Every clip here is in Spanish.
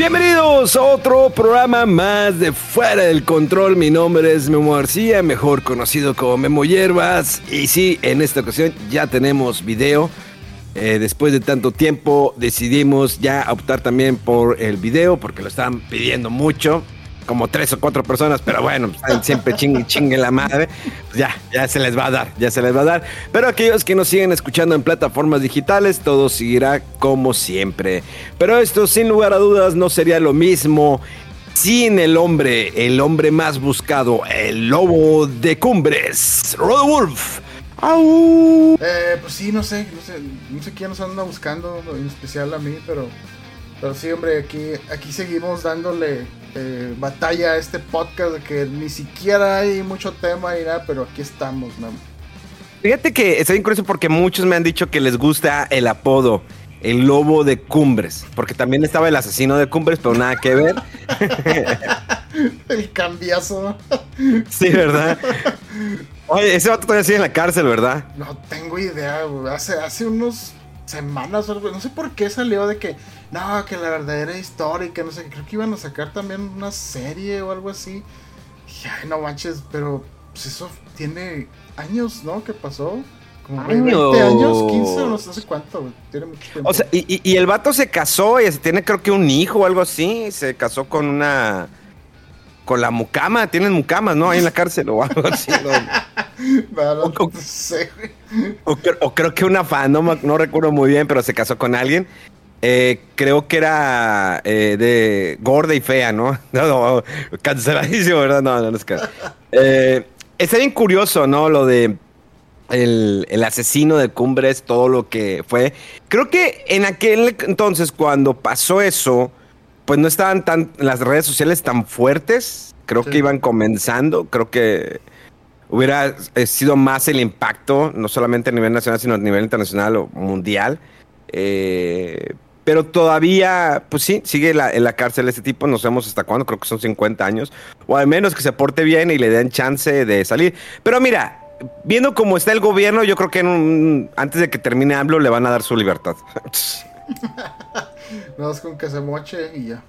Bienvenidos a otro programa más de Fuera del Control. Mi nombre es Memo García, mejor conocido como Memo Hierbas. Y sí, en esta ocasión ya tenemos video. Eh, después de tanto tiempo decidimos ya optar también por el video porque lo estaban pidiendo mucho. Como tres o cuatro personas, pero bueno, pues, siempre chingue, chingue la madre. Pues ya, ya se les va a dar, ya se les va a dar. Pero aquellos que nos siguen escuchando en plataformas digitales, todo seguirá como siempre. Pero esto, sin lugar a dudas, no sería lo mismo sin el hombre, el hombre más buscado, el lobo de cumbres, Rodolf. ¡Au! Eh, pues sí, no sé, no sé, no sé quién nos anda buscando, en especial a mí, pero, pero sí, hombre, aquí, aquí seguimos dándole eh, batalla a este podcast de que ni siquiera hay mucho tema y nada, pero aquí estamos. Fíjate que está bien curioso porque muchos me han dicho que les gusta el apodo, el lobo de cumbres, porque también estaba el asesino de cumbres, pero nada que ver. El cambiazo. sí, ¿verdad? Oye, ese vato todavía sigue en la cárcel, ¿verdad? No tengo idea, güey. Hace, hace unos semanas no sé por qué salió de que, no, que la verdadera historia que no sé, creo que iban a sacar también una serie o algo así. Y, ay, no manches, pero pues eso tiene años, ¿no? ¿Qué pasó? Como de 20 años, 15, no sé cuánto. Tiene mucho tiempo. O sea, y, y- y el vato se casó y tiene creo que un hijo o algo así. Se casó con una. Con la mucama. Tienen mucamas, ¿no? Ahí en la cárcel o algo así. ¿no? O- no sé. O, o creo que una fan, no, no recuerdo muy bien, pero se casó con alguien. Eh, creo que era eh, de gorda y fea, ¿no? No, no, canceladísimo, ¿verdad? No, no, no es que. Eh, está bien curioso, ¿no? Lo de el, el asesino de Cumbres, todo lo que fue. Creo que en aquel entonces, cuando pasó eso, pues no estaban tan las redes sociales tan fuertes. Creo Sí. que iban comenzando. Creo que hubiera eh, sido más el impacto, no solamente a nivel nacional, sino a nivel internacional o mundial. Eh, pero todavía, pues sí, sigue la- en la cárcel este tipo, no sabemos hasta cuándo, creo que son 50 años, o al menos que se porte bien y le den chance de salir. Pero mira, viendo cómo está el gobierno, yo creo que en un- antes de que termine AMLO le van a dar su libertad. Nada más con que se moche y ya.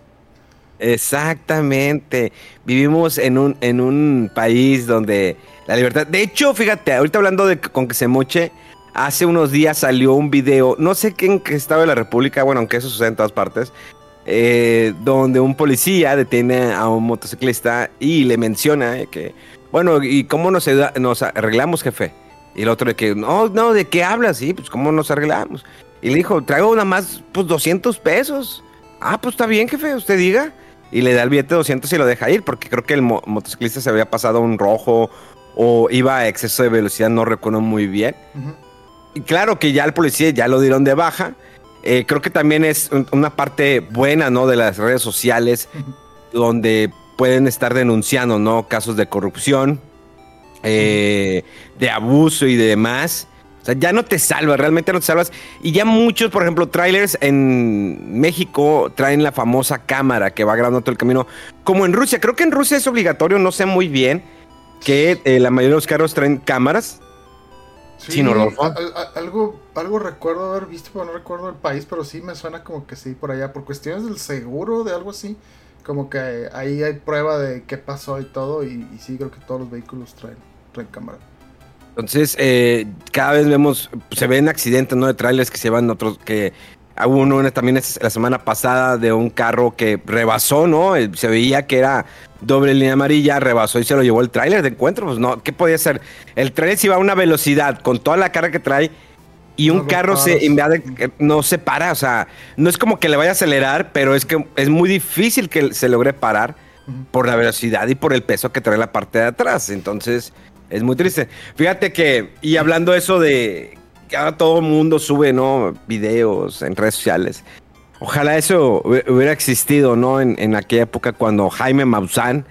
Exactamente. Vivimos en un, en un país donde la libertad. De hecho, fíjate, ahorita hablando de con que se moche, hace unos días salió un video, no sé qué en qué estado de la República, bueno, aunque eso sucede en todas partes, eh, donde un policía detiene a un motociclista y le menciona eh, que, bueno, ¿y cómo nos, arreglamos, jefe? Y el otro de que, no, no, ¿de qué hablas? Sí, pues ¿cómo nos arreglamos? Y le dijo, traigo nada más, pues 200 pesos. Ah, pues está bien, jefe, usted diga. Y le da el billete de 200 y lo deja ir, porque creo que el mo- motociclista se había pasado un rojo o iba a exceso de velocidad, no recuerdo muy bien. Claro que ya el policía ya lo dieron de baja. Eh, creo que también es un- una parte buena, ¿no? De las redes sociales, donde pueden estar denunciando, ¿no? Casos de corrupción, eh, de abuso y demás. O sea, ya no te salvas, realmente no te salvas. Y ya muchos, por ejemplo, trailers en México traen la famosa cámara que va grabando todo el camino. Como en Rusia, creo que en Rusia es obligatorio, no sé muy bien, que eh, la mayoría de los carros traen cámaras. Sí, no, Rodolfo. a- a- algo, algo recuerdo haber visto, pero no recuerdo el país, pero sí me suena como que sí, por allá, por cuestiones del seguro, de algo así. Como que ahí hay prueba de qué pasó y todo, y, y sí, creo que todos los vehículos traen, traen cámara. Entonces, eh, cada vez vemos, se ven accidentes, ¿no? De trailers que se van otros, que hubo uno también la semana pasada de un carro que rebasó, ¿no? Eh, Se veía que era doble línea amarilla, rebasó y se lo llevó el tráiler de encuentro. Pues no, ¿qué podía ser? El tráiler se iba a una velocidad con toda la carga que trae y un No carro se invade, eh, no se para, o sea, no es como que le vaya a acelerar, pero es que es muy difícil que se logre parar por la velocidad y por el peso que trae la parte de atrás. Entonces, es muy triste. Fíjate que, y hablando eso de que ahora todo el mundo sube, ¿no? Videos en redes sociales. Ojalá eso hu- hubiera existido, ¿no? En, en aquella época cuando Jaime Maussan,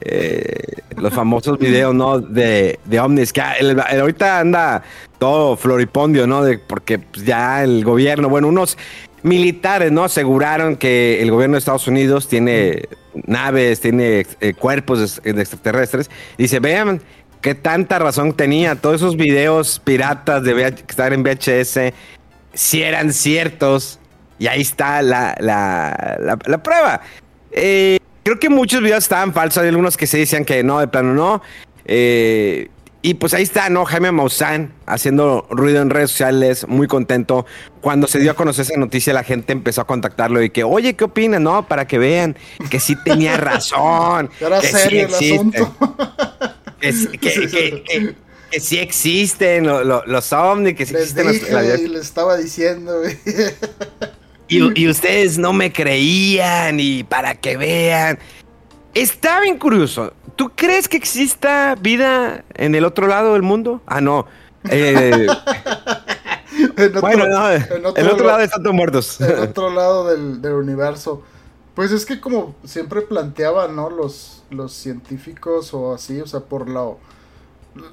eh, los famosos videos, ¿no? De, de ovnis, que el- ahorita anda todo floripondio, ¿no? De, porque pues, ya el gobierno, bueno, unos militares, ¿no? Aseguraron que el gobierno de Estados Unidos tiene naves, tiene eh, cuerpos de, de extraterrestres. Dice, vean qué tanta razón tenía. Todos esos videos piratas de VH que estaban en VHS, si eran ciertos. Y ahí está la, la, la- la prueba. Eh, creo que muchos videos estaban falsos. Hay algunos que se decían que no, de plano no. Eh, y pues ahí está, ¿no? Jaime Maussan haciendo ruido en redes sociales, muy contento. Cuando se dio a conocer esa noticia, la gente empezó a contactarlo y que, oye, ¿qué opinas? No, para que vean que sí tenía razón. Era que sí serio el existe, asunto. Que, sí- que- que- que- que sí existen lo- lo- los ovnis, que sí Les existen los- dije la- y les estaba diciendo. Y, y ustedes no me creían y para que vean. Está bien curioso. ¿Tú crees que exista vida en el otro lado del mundo? Ah, no. Eh, otro- bueno, no, el otro lado están todos muertos. en otro lado del, del universo. Pues es que como siempre planteaban, ¿no? Los, los científicos o así, o sea, por lo,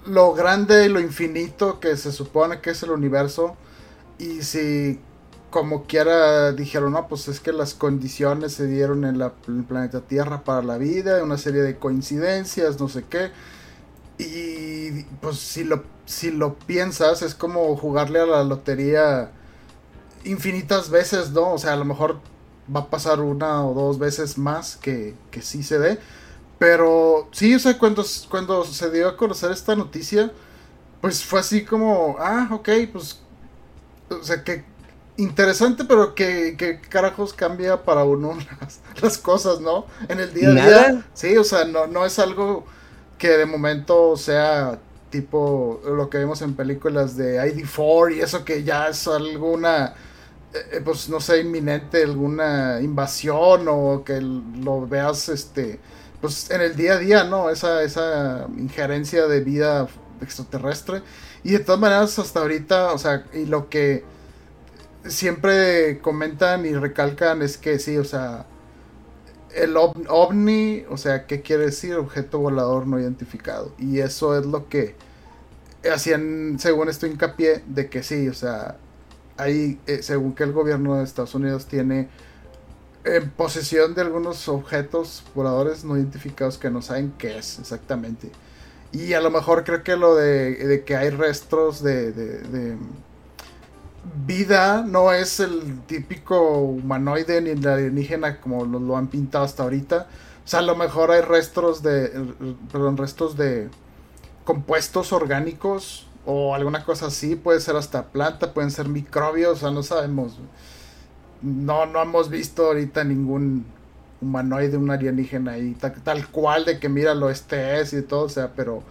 lo grande y lo infinito que se supone que es el universo. Y si como quiera dijeron, no, pues es que las condiciones se dieron en, la, el planeta Tierra para la vida, una serie de coincidencias, no sé qué. Y pues si lo, si lo piensas, es como jugarle a la lotería infinitas veces, ¿no? O sea, a lo mejor va a pasar una o dos veces más que, que sí se dé. Pero sí, o sea, cuando, cuando se dio a conocer esta noticia, pues fue así como, ah, ok, pues, o sea, que interesante, pero que, que carajos cambia para uno las, las cosas, ¿no? En el día a día. Nada. Sí, o sea, no, no es algo que de momento sea tipo lo que vemos en películas de ID4 y eso que ya es alguna, eh, pues no sé, inminente, alguna invasión o que lo veas, este, pues en el día a día, ¿no? Esa, esa injerencia de vida extraterrestre. Y de todas maneras, hasta ahorita, o sea, y lo que siempre comentan y recalcan es que sí, o sea, el ov- ovni, o sea, ¿qué quiere decir? Objeto volador no identificado. Y eso es lo que hacían, según esto, hincapié de que sí, o sea, ahí, eh, según que el gobierno de Estados Unidos tiene en posesión de algunos objetos voladores no identificados que no saben qué es exactamente. Y a lo mejor creo que lo de, que hay restos de- de vida no es el típico humanoide ni el alienígena como lo, lo han pintado hasta ahorita. O sea, a lo mejor hay restos de, perdón, restos de compuestos orgánicos o alguna cosa así. Puede ser hasta planta, pueden ser microbios, o sea, no sabemos. No, no hemos visto ahorita ningún humanoide, un alienígena ahí, ta- tal, cual de que míralo, este es y todo, o sea, pero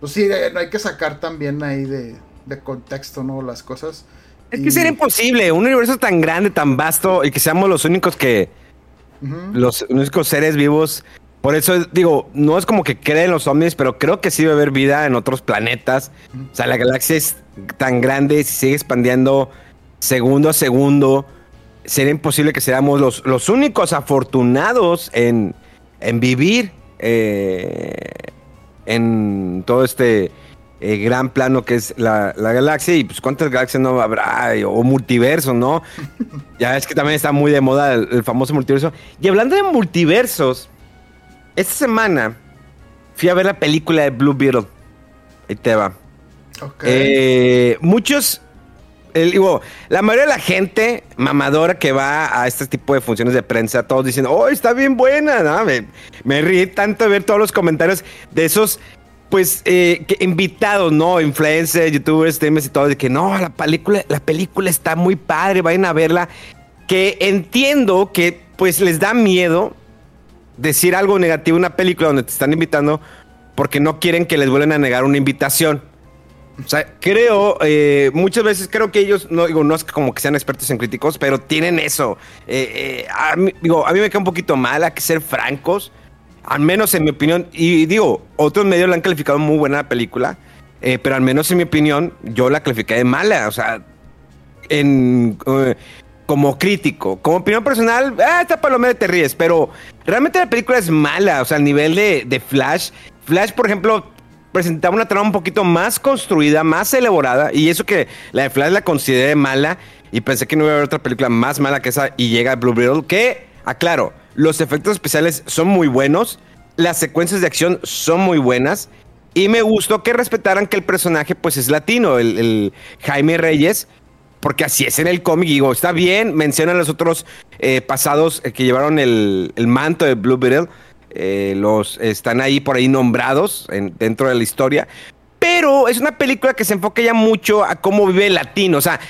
pues sí, eh, no hay que sacar también ahí de, de contexto, ¿no? Las cosas. Es Y- que sería imposible. Un universo tan grande, tan vasto y que seamos los únicos que. Los únicos seres vivos. Por eso digo, no es como que creen los ovnis, pero creo que sí debe haber vida en otros planetas. O sea, la galaxia es tan grande y se sigue expandiendo segundo a segundo. Sería imposible que seamos los, los únicos afortunados en, en vivir eh, en todo este eh, gran plano que es la, la galaxia. Y pues cuántas galaxias no habrá, o multiverso, ¿no? Ya es que también está muy de moda el, el famoso multiverso. Y hablando de multiversos, esta semana fui a ver la película de Blue Beetle. Ahí te va. Ok. Eh, muchos, el- digo, la mayoría de la gente mamadora que va a este tipo de funciones de prensa, todos dicen, oh, está bien buena, ¿no? Me, me ríe tanto de ver todos los comentarios de esos, pues, eh, que- invitados, ¿no? Influencers, youtubers, streamers y todo, de que no, la película, la película está muy padre, vayan a verla. Que entiendo que, pues, les da miedo decir algo negativo en una película donde te están invitando porque no quieren que les vuelvan a negar una invitación. O sea, creo, eh, muchas veces creo que ellos, no digo, no es como que sean expertos en críticos, pero tienen eso. Eh, eh, a mí, digo, a mí me queda un poquito mal, hay que ser francos, al menos en mi opinión. Y digo, otros medios la han calificado muy buena la película, eh, pero al menos en mi opinión, yo la calificé de mala. O sea, en, eh, como crítico, como opinión personal, ah, esta palomera te ríes, pero realmente la película es mala. O sea, al nivel de, de Flash. Flash, por ejemplo, presentaba una trama un poquito más construida, más elaborada, y eso que la de Flash la consideré mala, y pensé que no iba a haber otra película más mala que esa, y llega Blue Beetle, que, aclaro, los efectos especiales son muy buenos, las secuencias de acción son muy buenas, y me gustó que respetaran que el personaje, pues, es latino, el, Jaime Reyes, porque así es en el cómic, digo, está bien, mencionan los otros eh, pasados eh, que llevaron el, manto de Blue Beetle, eh, los están ahí por ahí nombrados en- dentro de la historia. Pero es una película que se enfoca ya mucho a cómo vive el latino. O sea,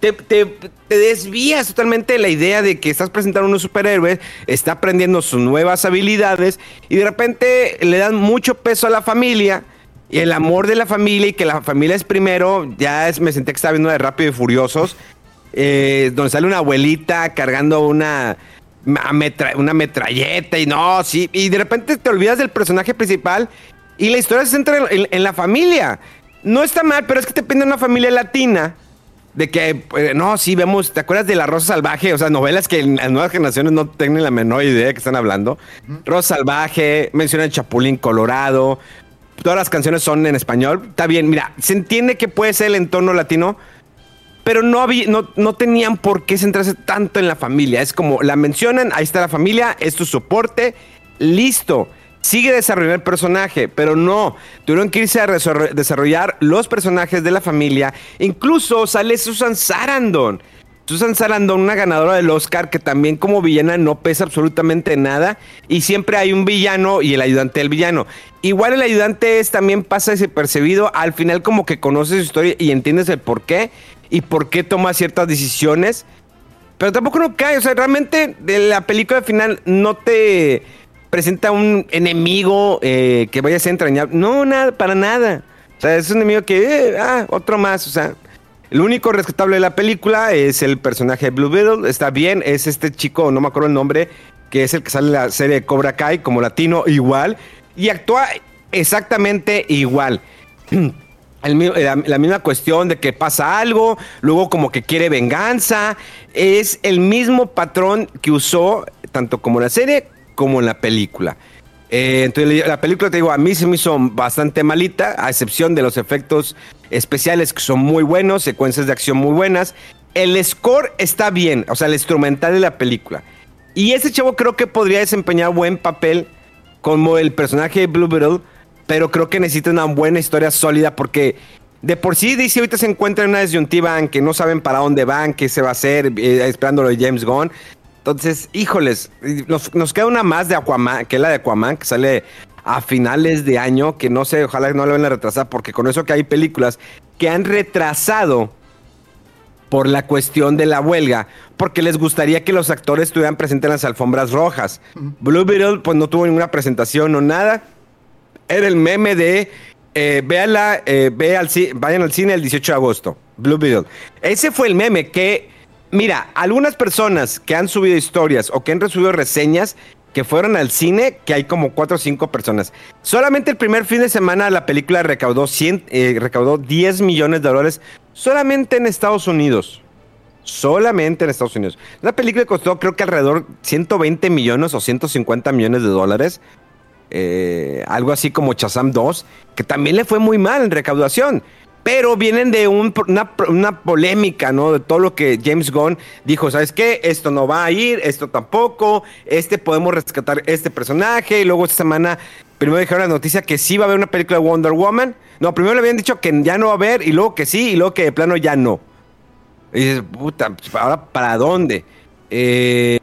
te, desvías totalmente de la idea de que estás presentando a un superhéroe, está aprendiendo sus nuevas habilidades y de repente le dan mucho peso a la familia y el amor de la familia y que la familia es primero. Ya me senté que estaba viendo de Rápido y Furiosos, eh, donde sale una abuelita cargando una, una metralleta y no, sí, y de repente te olvidas del personaje principal y la historia se centra en, la familia. No está mal, pero es que te pide una familia latina. De que, eh, no, sí, vemos, ¿te acuerdas de La Rosa Salvaje? O sea, novelas que las nuevas generaciones no tienen la menor idea de que están hablando. Rosa Salvaje, mencionan Chapulín Colorado, todas las canciones son en español. Está bien, mira, se entiende que puede ser el entorno latino, pero no, había, no, no tenían por qué centrarse tanto en la familia. Es como la mencionan, ahí está la familia, es tu soporte, listo. Sigue desarrollando el personaje, pero no. Tuvieron que irse a desarrollar los personajes de la familia. Incluso sale Susan Sarandon. Susan Sarandon, una ganadora del Oscar, que también como villana no pesa absolutamente nada. Y siempre hay un villano y el ayudante del villano. Igual el ayudante es también pasa desapercibido. Al final como que conoces su historia y entiendes el por qué. Y por qué toma ciertas decisiones. Pero tampoco no cae. O sea, realmente de la película al final no te presenta un enemigo eh, que vaya a ser entrañable. No, nada, para nada. O sea, es un enemigo que, eh, ah, otro más. O sea, el único rescatable de la película es el personaje de Blue Beetle. Está bien, es este chico, no me acuerdo el nombre, que es el que sale en la serie Cobra Kai como latino, igual. Y actúa exactamente igual. La, misma cuestión de que pasa algo, luego como que quiere venganza. Es el mismo patrón que usó tanto como la serie como en la película. Eh, entonces la película, te digo, a mí se me hizo bastante malita, a excepción de los efectos especiales que son muy buenos, secuencias de acción muy buenas. El score está bien, o sea, el instrumental de la película. Y ese chavo creo que podría desempeñar buen papel como el personaje de Blue Beetle, pero creo que necesita una buena historia sólida porque de por sí DC ahorita se encuentra en una disyuntiva en que no saben para dónde van, qué se va a hacer, eh, esperando lo de James Gunn. Entonces, híjoles, nos, nos queda una más de Aquaman, que es la de Aquaman, que sale a finales de año, que no sé, ojalá no la van a retrasar, porque con eso que hay películas que han retrasado por la cuestión de la huelga, porque les gustaría que los actores estuvieran presentes en las alfombras rojas. Blue Beetle, pues no tuvo ninguna presentación o nada. Era el meme de eh, véala, eh, ve al vayan al cine el 18 de agosto. Blue Beetle. Ese fue el meme que, mira, algunas personas que han subido historias o que han recibido reseñas que fueron al cine, que hay como 4 o 5 personas. Solamente el primer fin de semana la película recaudó, 100, eh, recaudó 10 millones de dólares solamente en Estados Unidos. Solamente en Estados Unidos. Una película costó creo que alrededor 120 millones o 150 millones de dólares. Eh, algo así como Chazam 2, que también le fue muy mal en recaudación. Pero vienen de un- una, una polémica, ¿no? De todo lo que James Gunn dijo, ¿sabes qué? Esto no va a ir, esto tampoco, este podemos rescatar este personaje. Y luego esta semana, primero dijeron la noticia que sí va a haber una película de Wonder Woman. No, primero le habían dicho que ya no va a haber, y luego que sí, y luego que de plano ya no. Y dices, puta, ahora para dónde? Eh,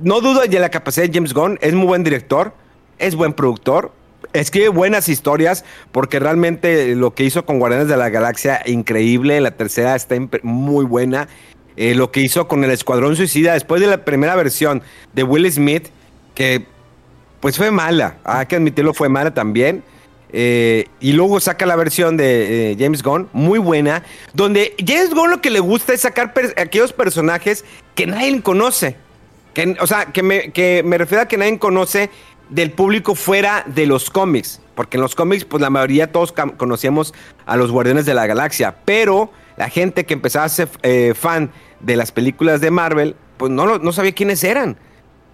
no dudo de la capacidad de James Gunn, es muy buen director, es buen productor, escribe buenas historias, porque realmente lo que hizo con Guardianes de la Galaxia, increíble, la tercera está muy buena. Eh, lo que hizo con el Escuadrón Suicida, después de la primera versión de Will Smith, que pues fue mala, hay que admitirlo, fue mala también. Eh, y luego saca la versión de eh, James Gunn, muy buena, donde James Gunn lo que le gusta es sacar aquellos personajes que nadie conoce. Que, o sea, que me, que me refiero a que nadie conoce del público fuera de los cómics. Porque en los cómics, pues la mayoría todos conocíamos a los Guardianes de la Galaxia. Pero la gente que empezaba a ser eh, fan de las películas de Marvel, pues no, no sabía quiénes eran.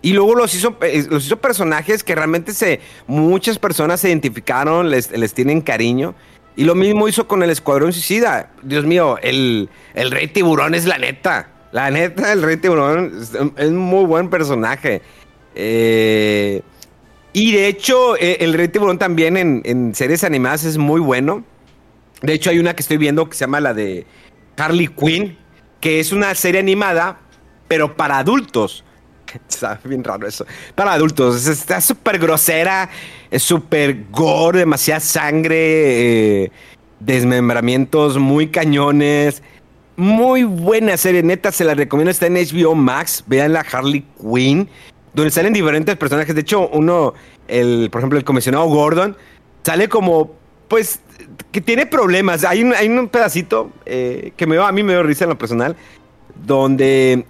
Y luego los hizo, eh, los hizo personajes que realmente se, muchas personas se identificaron, les, les tienen cariño. Y lo mismo hizo con el Escuadrón Suicida. Dios mío, el, el Rey Tiburón es la neta. La neta, el Rey Tiburón es, es un muy buen personaje. Eh, y de hecho, eh, el Rey Tiburón también en, series animadas es muy bueno. De hecho, hay una que estoy viendo que se llama la de Harley Quinn, que es una serie animada, pero para adultos. Está bien raro eso. Para adultos. Es- Está súper grosera, es súper gore, demasiada sangre, eh, desmembramientos muy cañones. Muy buena serie, neta, se la recomiendo. Está en HBO Max. Vean la Harley Quinn, donde salen diferentes personajes. De hecho, uno, el, por ejemplo, el comisionado Gordon, sale como, pues, que tiene problemas. Hay un, hay un pedacito eh, que me, a mí me dio risa en lo personal, donde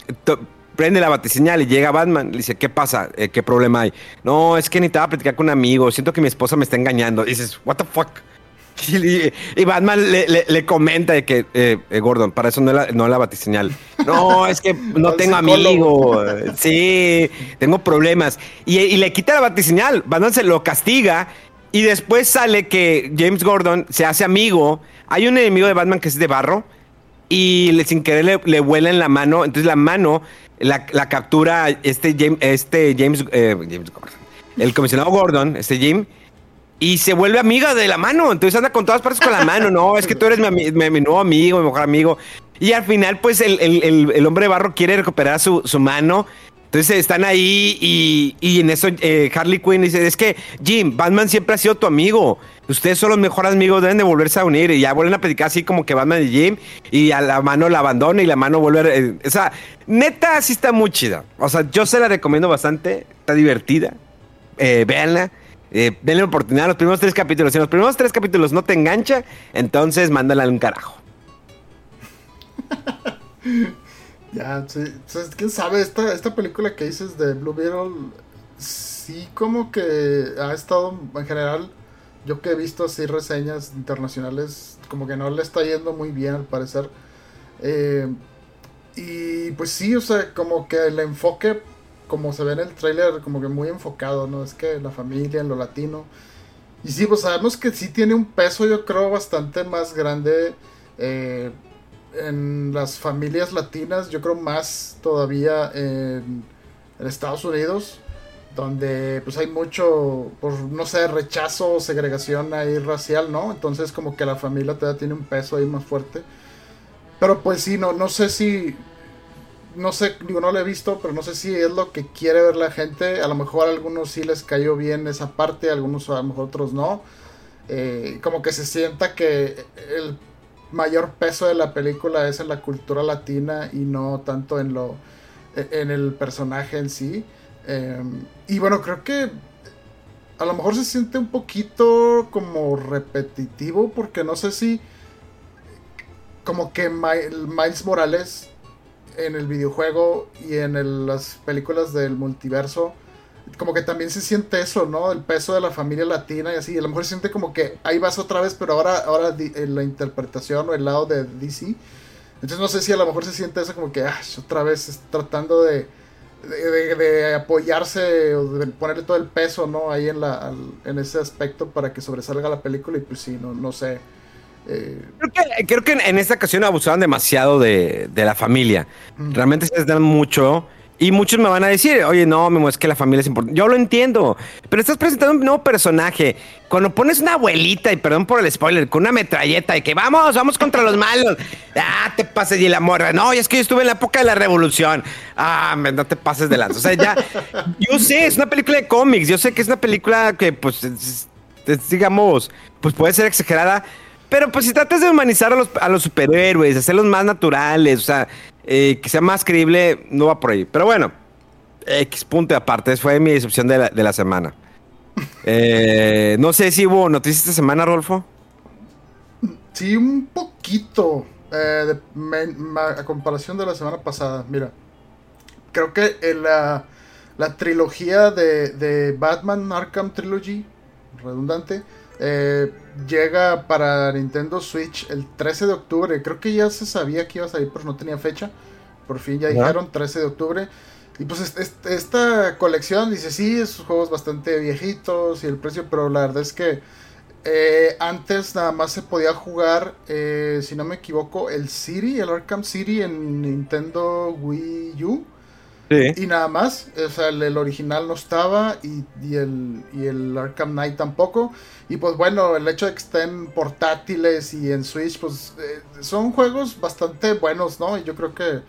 prende la batiseñal y llega Batman. Le dice, ¿qué pasa? Eh, ¿Qué problema hay? No, es que necesitaba platicar con un amigo. Siento que mi esposa me está engañando. Dices, ¿what the fuck? Y, y Batman le, le- le comenta de que, eh, eh, Gordon, para eso no la, no la batiseñal. No, es que no tengo amigo. Sí, tengo problemas. Y, y le quita la batiseñal. Batman se lo castiga. Y después sale que James Gordon se hace amigo. Hay un enemigo de Batman que es de barro. Y le- sin querer le, le vuela en la mano. Entonces la mano la, la captura este James, este James, eh, James Gordon. El comisionado Gordon, este Jim. Y se vuelve amiga de la mano. Entonces anda con todas partes con la mano. No, es que tú eres mi, mi- mi nuevo amigo, mi mejor amigo. Y al final, pues el, el- el- hombre barro quiere recuperar su, su mano. Entonces están ahí y, y en eso eh, Harley Quinn dice, es que Jim, Batman siempre ha sido tu amigo. Ustedes son los mejores amigos, deben de volverse a unir. Y ya vuelven a platicar así como que Batman y Jim. Y a la mano la abandona y la mano vuelve a... eh, o sea, neta sí está muy chida. O sea, yo se la recomiendo bastante. Está divertida. Eh, véanla. Eh, denle oportunidad a los primeros tres capítulos. Si en los primeros tres capítulos no te engancha, entonces mándala a un carajo. Ya, sí. ¿Quién sabe? Esta, esta película que dices de Blue Beetle, sí como que ha estado en general, yo que he visto así reseñas internacionales, como que no le está yendo muy bien al parecer. Eh, y pues sí, o sea, como que el enfoque, como se ve en el tráiler, como que muy enfocado, ¿no? Es que la familia, en lo latino. Y sí, pues sabemos que sí tiene un peso, yo creo, bastante más grande eh, en las familias latinas, yo creo más todavía en, en Estados Unidos, donde pues hay mucho, por no sé, rechazo o segregación ahí racial, ¿no? Entonces como que la familia todavía tiene un peso ahí más fuerte. Pero pues sí, no, no sé si, no sé, digo, no lo he visto, pero no sé si es lo que quiere ver la gente. A lo mejor a algunos sí les cayó bien esa parte, a algunos a lo mejor otros no. Eh, como que se sienta que el mayor peso de la película es en la cultura latina y no tanto en lo en el personaje en sí. Eh, y bueno, creo que a lo mejor se siente un poquito como repetitivo porque no sé si como que Mi- Miles Morales en el videojuego y en las películas del multiverso como que también se siente eso, ¿no? El peso de la familia latina y así. A lo mejor se siente como que ahí vas otra vez, pero ahora, ahora en la interpretación o el lado de DC. Entonces no sé si a lo mejor se siente eso como que ah, otra vez tratando de- de apoyarse o de ponerle todo el peso, ¿no? Ahí en, la, al- en ese aspecto para que sobresalga la película y pues sí, no, no sé. Eh, Creo que, creo que en, esta ocasión abusaban demasiado de, de la familia. Realmente se les dan mucho. Y muchos me van a decir, oye, no, Memo, es que la familia es importante. Yo lo entiendo. Pero estás presentando un nuevo personaje. Cuando pones una abuelita, y perdón por el spoiler, con una metralleta y que vamos, vamos contra los malos. Ah, te pases y la morra. No, y es que yo estuve en la época de la revolución. Ah, no te pases de lanza. O sea, ya. Yo sé, es una película de cómics. Yo sé que es una película que, pues, es- es, digamos, pues puede ser exagerada. Pero pues si tratas de humanizar a los, a los superhéroes, hacerlos más naturales, o sea, eh, que sea más creíble, no va por ahí. Pero bueno, X punto aparte, fue mi decepción de la, de la semana. Eh, no sé si hubo noticias esta semana, Rolfo. Sí, un poquito. eh, de- me- ma- a comparación de la semana pasada. Mira, creo que en la, la trilogía de, de Batman Arkham Trilogy, redundante, eh, llega para Nintendo Switch el 13 de octubre. Creo que ya se sabía que iba a salir, pero no tenía fecha. Por fin ya dijeron 13 de octubre. Y pues est- est- esta colección dice, sí, esos juegos bastante viejitos y el precio, pero la verdad es que eh, antes nada más se podía jugar, eh, si no me equivoco, el City, el Arkham City en Nintendo Wii U. Y nada más, o sea, el, original no estaba y, y el, y el Arkham Knight tampoco. Y pues bueno, el hecho de que estén portátiles y en Switch, pues eh, son juegos bastante buenos, ¿no? Y yo creo que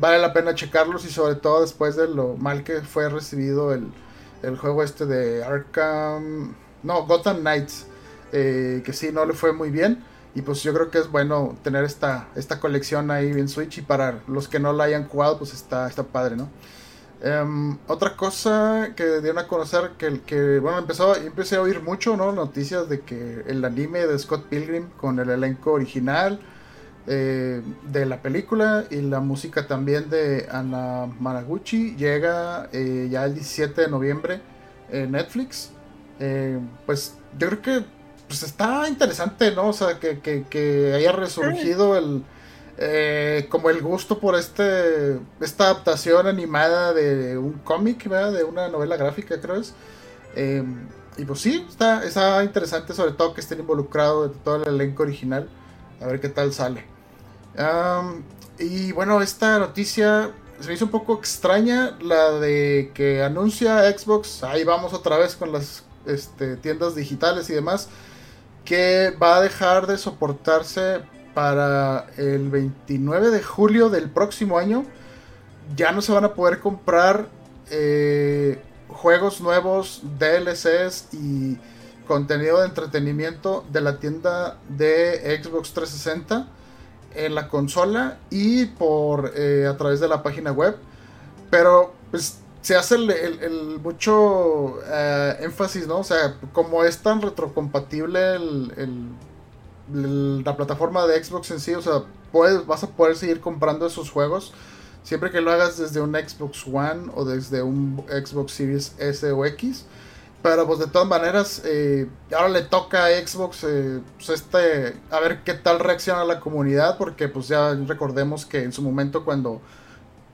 vale la pena checarlos y sobre todo después de lo mal que fue recibido el, el juego este de Arkham... No, Gotham Knights, eh, que sí, no le fue muy bien. Y pues yo creo que es bueno tener esta, esta colección ahí en Switch y para los que no la hayan jugado, pues está, está padre, ¿no? Em, otra cosa que dieron a conocer que, que bueno, empezó, empecé a oír mucho, ¿no? Noticias de que el anime de Scott Pilgrim con el elenco original eh, de la película y la música también de Ana Maraguchi llega eh, ya el 17 de noviembre en Netflix. Eh, pues yo creo que pues está interesante, ¿no? O sea, que, que, que haya resurgido el eh, como el gusto por este esta adaptación animada de un cómic, ¿verdad? De una novela gráfica, creo es. Eh, y pues sí, está, está interesante, sobre todo que estén involucrados de todo el elenco original. A ver qué tal sale. Y bueno, esta noticia se me hizo un poco extraña, la de que anuncia Xbox, ahí vamos otra vez con las este, tiendas digitales y demás, que va a dejar de soportarse para el 29 de julio del próximo año. Ya no se van a poder comprar eh, juegos nuevos, DLCs y contenido de entretenimiento de la tienda de Xbox 360 en la consola y por eh, a través de la página web. Pero pues se hace el, el- el mucho eh, énfasis, ¿no? O sea, como es tan retrocompatible el, la plataforma de Xbox en sí, o sea, puedes, vas a poder seguir comprando esos juegos siempre que lo hagas desde un Xbox One o desde un Xbox Series S o X. Pero pues de todas maneras, eh, ahora le toca a Xbox eh, pues, este, a ver qué tal reacciona la comunidad, porque pues ya recordemos que en su momento cuando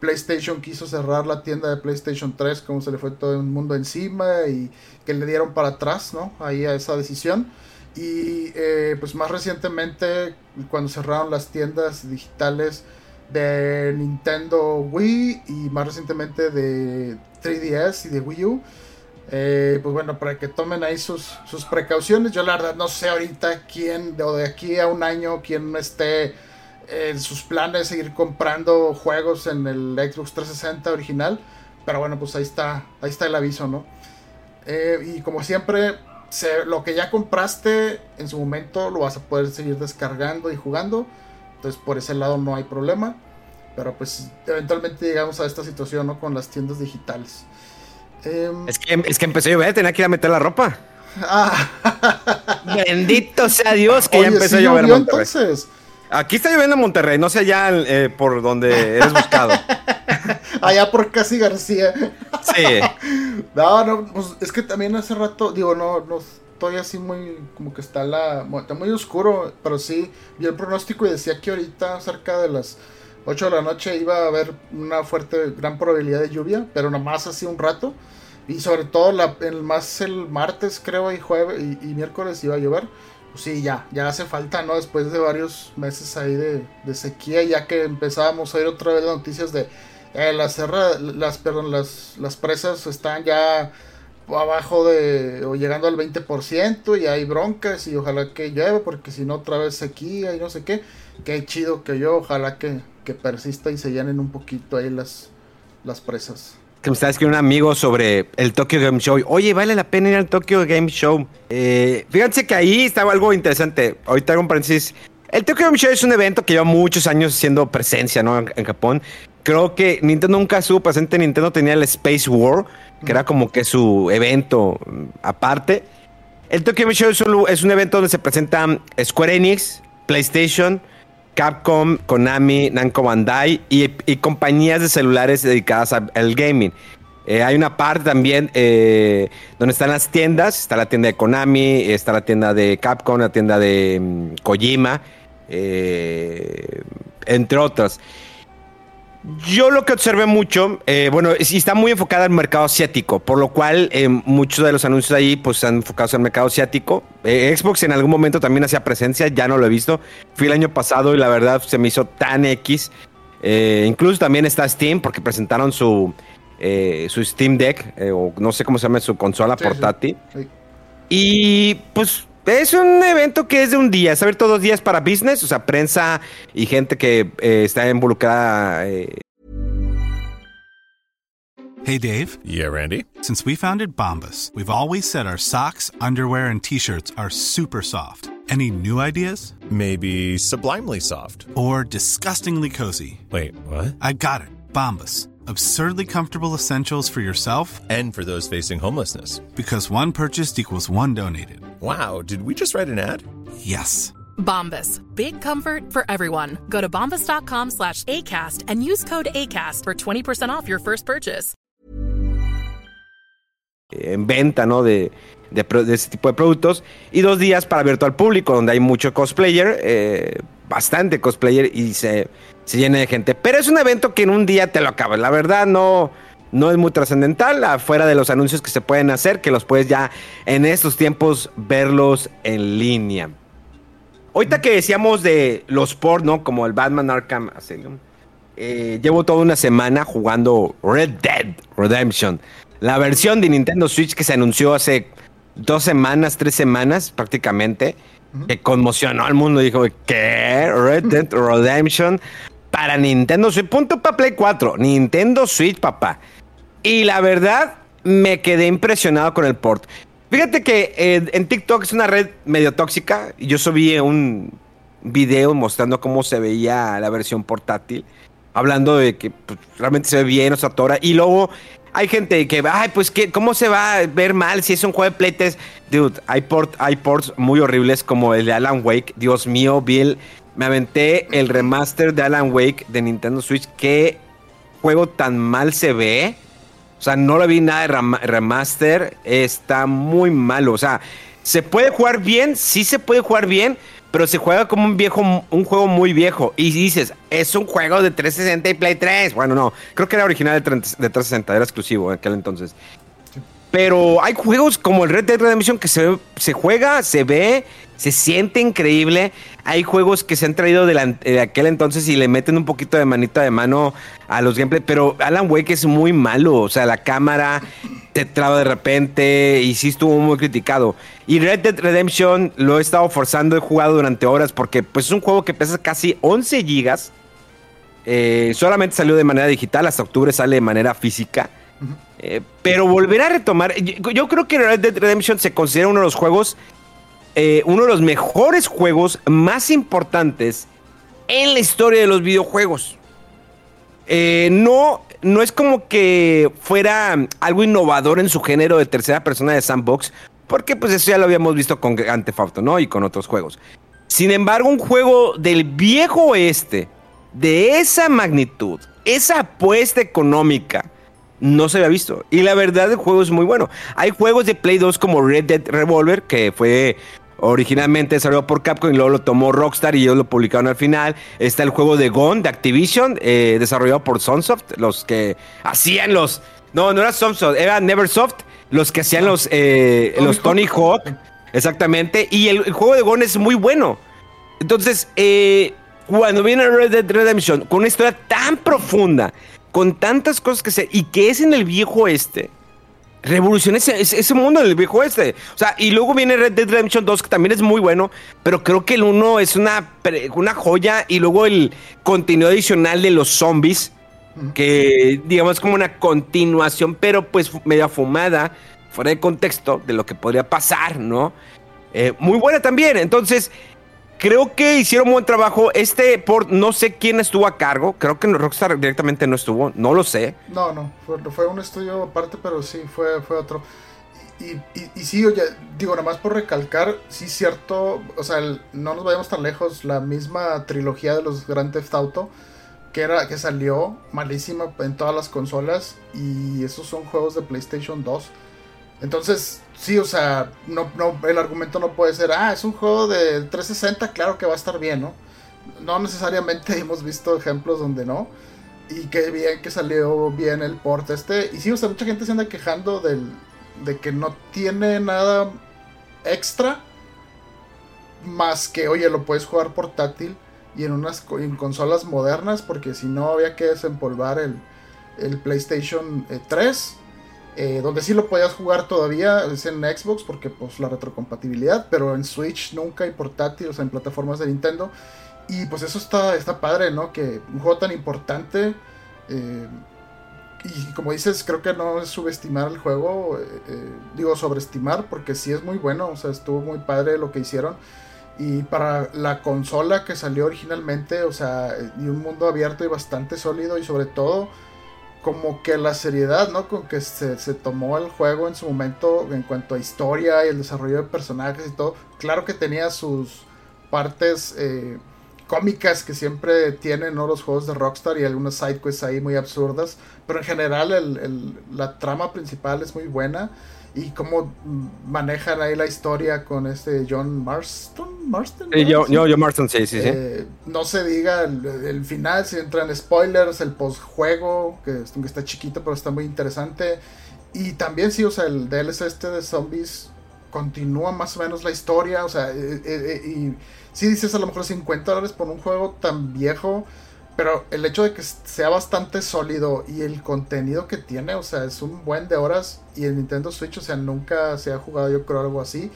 PlayStation quiso cerrar la tienda de PlayStation 3, como se le fue todo el mundo encima y que le dieron para atrás, ¿no? Ahí a esa decisión. Y eh, pues más recientemente, cuando cerraron las tiendas digitales de Nintendo Wii y más recientemente de 3DS y de Wii U, eh, pues bueno, para que tomen ahí sus, sus precauciones. Yo la verdad no sé ahorita quién, o de aquí a un año, quién esté en sus planes seguir comprando juegos en el Xbox 360 original. Pero bueno, pues ahí está, ahí está el aviso, ¿no? Eh, y como siempre, se- lo que ya compraste en su momento lo vas a poder seguir descargando y jugando. Entonces por ese lado no hay problema. Pero pues eventualmente llegamos a esta situación, ¿no? Con las tiendas digitales. Em, Es que, es que empezó a llover, tenía que ir a meter la ropa. ah, Bendito sea Dios que ya empezó sí a llover llovió entonces. Aquí está lloviendo en Monterrey, no sé allá eh, por donde eres buscado. Allá por Casi García. Sí. No, no, pues es que también hace rato, digo, no, no estoy así muy, como que está la, está muy oscuro, pero sí, vi el pronóstico y decía que ahorita cerca de las 8 de la noche iba a haber una fuerte, gran probabilidad de lluvia, pero nomás así un rato, y sobre todo la, el más el martes creo y jueves y, y miércoles iba a llover. Pues sí, ya, ya hace falta, ¿no? Después de varios meses ahí de, sequía, ya que empezábamos a oír otra vez las noticias de eh, las serra, las, perdón, las, las presas están ya abajo de o llegando al 20% y hay broncas y ojalá que llueva porque si no otra vez sequía y no sé qué. Qué chido que yo, ojalá que, que persista y se llenen un poquito ahí las, las presas. Que me estaba escribiendo un amigo sobre el Tokyo Game Show. Oye, vale la pena ir al Tokyo Game Show. Eh, fíjense que ahí estaba algo interesante. Ahorita hago un paréntesis. El Tokyo Game Show es un evento que lleva muchos años siendo presencia ¿no? en, Japón. creo que Nintendo nunca estuvo presente. Nintendo tenía el Space War, que era como que su evento mm, aparte. El Tokyo Game Show es un, es un evento donde se presentan Square Enix, PlayStation, Capcom, Konami, Namco Bandai y, compañías de celulares dedicadas al gaming. Eh, hay una parte también eh, donde están las tiendas. Está la tienda de Konami, está la tienda de Capcom, la tienda de mm, Kojima, eh, entre otras. Yo lo que observé mucho, eh, bueno, sí está muy enfocada al mercado asiático, por lo cual eh, muchos de los anuncios ahí pues están enfocados al mercado asiático. Eh, Xbox en algún momento también hacía presencia, ya no lo he visto. Fui el año pasado y la verdad se me hizo tan X. Eh, incluso también está Steam porque presentaron su, su Steam Deck, o no sé cómo se llama, su consola Sí, sí. portátil. Sí. Y pues es un evento que es de un día, es abierto dos días para business, o sea, prensa y gente que eh, está involucrada. eh, Hey Dave, Yeah, Randy. since we founded Bombus, we've always said our socks, underwear, and t shirts are super soft. Any new ideas? Maybe sublimely soft. Or disgustingly cozy? Wait, what? I got it. Bombus. Absurdly comfortable essentials for yourself And for those facing homelessness. because one purchased equals one donated. Wow, did we just write an ad? Yes. Bombas. Big comfort for everyone. Go to bombas.com slash ACAST and use code ACAST for 20% off your first purchase. en venta, ¿no? De, de, ese tipo de productos. Y dos días para abierto al público, donde hay mucho cosplayer, eh, bastante cosplayer y se, se llena de gente. Pero es un evento que en un día te lo acabas. La verdad, no, no es muy trascendental, afuera de los anuncios que se pueden hacer, que los puedes ya en estos tiempos verlos en línea. Ahorita que decíamos de los port, ¿no? Como el Batman Arkham Asylum. eh, llevo toda una semana jugando Red Dead Redemption. La versión de Nintendo Switch que se anunció hace dos semanas, tres semanas prácticamente. Que conmocionó al mundo. Dijo, ¿qué? Red Dead Redemption para Nintendo Switch. Punto para Play 4. Nintendo Switch, papá. Y la verdad, me quedé impresionado con el port. Fíjate que eh, en TikTok es una red medio tóxica. Yo subí un video mostrando cómo se veía la versión portátil. Hablando de que pues, realmente se ve bien, o sea, tora. Y luego hay gente que, ay, pues, ¿qué, ¿cómo se va a ver mal si es un juego de playtest? Dude, hay, port, hay ports muy horribles como el de Alan Wake. Dios mío, Bill. Me aventé el remaster de Alan Wake de Nintendo Switch. Qué juego tan mal se ve. O sea, no lo vi nada de remaster. Está muy malo. O sea, se puede jugar bien, sí se puede jugar bien, pero se juega como un viejo, un juego muy viejo. Y dices, es un juego de 360 y Play 3. Bueno, no, creo que era original de 30 de 360, era exclusivo en aquel entonces. Pero hay juegos como el Red Dead Redemption que se, se juega, se ve, se siente increíble. Hay juegos que se han traído de, aquel entonces y le meten un poquito de manita de mano a los gameplay. Pero Alan Wake es muy malo. O sea, la cámara te traba de repente y sí estuvo muy criticado. Y Red Dead Redemption lo he estado forzando, he jugado durante horas porque pues es un juego que pesa casi 11 gigas. Eh, solamente salió de manera digital, hasta octubre sale de manera física. Eh, pero volver a retomar, yo, creo que Red Dead Redemption se considera uno de los juegos, eh, uno de los mejores juegos más importantes en la historia de los videojuegos. Eh, no, no es como que fuera algo innovador en su género de tercera persona de sandbox, porque pues eso ya lo habíamos visto con Grand Theft Auto, ¿no? Y con otros juegos. Sin embargo, un juego del viejo oeste, de esa magnitud, esa apuesta económica, no se había visto. Y la verdad, el juego es muy bueno. Hay juegos de Play 2 como Red Dead Revolver, que fue originalmente desarrollado por Capcom y luego lo tomó Rockstar y ellos lo publicaron al final. Está el juego de Gone de Activision, eh, desarrollado por Sunsoft, los que hacían los... No, no era Sunsoft, era Neversoft, los que hacían los, eh, Tony los Tony Hawk. Hawk. Exactamente. Y el, el juego de Gone es muy bueno. Entonces, eh, cuando viene Red Dead Redemption con una historia tan profunda, con tantas cosas que se. y que es en el viejo este. Revoluciona ese, ese- mundo del viejo este. O sea, y luego viene Red Dead Redemption 2, que también es muy bueno, pero creo que el 1 es una, una joya. Y luego el contenido adicional de los zombies, que digamos como una continuación, pero pues media fumada, fuera de contexto de lo que podría pasar, ¿no? Eh, muy buena también. Entonces, creo que hicieron buen trabajo. Este por no sé quién estuvo a cargo. Creo que Rockstar directamente no estuvo. No lo sé. No, no, fue, un estudio aparte, pero sí, fue, fue otro. Y, y, y sí, oye, digo, nada más por recalcar, sí cierto, o sea, no nos vayamos tan lejos, la misma trilogía de los Grand Theft Auto, que era que salió malísima en todas las consolas, y esos son juegos de PlayStation 2. Entonces, sí, o sea, no, no, el argumento no puede ser, ah, es un juego de 360, claro que va a estar bien, ¿no? No necesariamente hemos visto ejemplos donde no. Y qué bien que salió bien el port este. Y sí, o sea, mucha gente se anda quejando del, de que no tiene nada extra. Más que, oye, lo puedes jugar portátil y en unas en consolas modernas. Porque si no, había que desempolvar el, el PlayStation eh, 3. Eh, donde sí lo podías jugar todavía es en Xbox porque pues la retrocompatibilidad, pero en Switch nunca y portátil, en plataformas de Nintendo. Y pues eso está, está padre, ¿no? Que un juego tan importante. eh, y como dices, creo que no es subestimar el juego. eh, eh, digo, sobreestimar, porque sí es muy bueno. O sea, estuvo muy padre lo que hicieron. Y para la consola que salió originalmente, o sea, y un mundo abierto y bastante sólido. Y sobre todo, como que la seriedad, ¿no? Con que se, se tomó el juego en su momento en cuanto a historia y el desarrollo de personajes y todo. Claro que tenía sus partes eh, cómicas que siempre tienen ¿no? los juegos de Rockstar y algunas sidequests ahí muy absurdas. Pero en general el- la trama principal es muy buena. Y cómo manejan ahí la historia con este John Marston. Marston ¿no? Sí. yo, yo, Marston, sí, sí, sí. Eh, no se diga el, el final, si entran spoilers, el postjuego, que, que está chiquito pero está muy interesante. Y también sí, o sea, el DLC este de zombies continúa más o menos la historia, o sea, eh, eh, eh, y sí dices a lo mejor 50 dólares por un juego tan viejo, pero el hecho de que sea bastante sólido y el contenido que tiene, o sea, es un buen de horas y en Nintendo Switch, o sea, nunca se ha jugado yo creo algo así.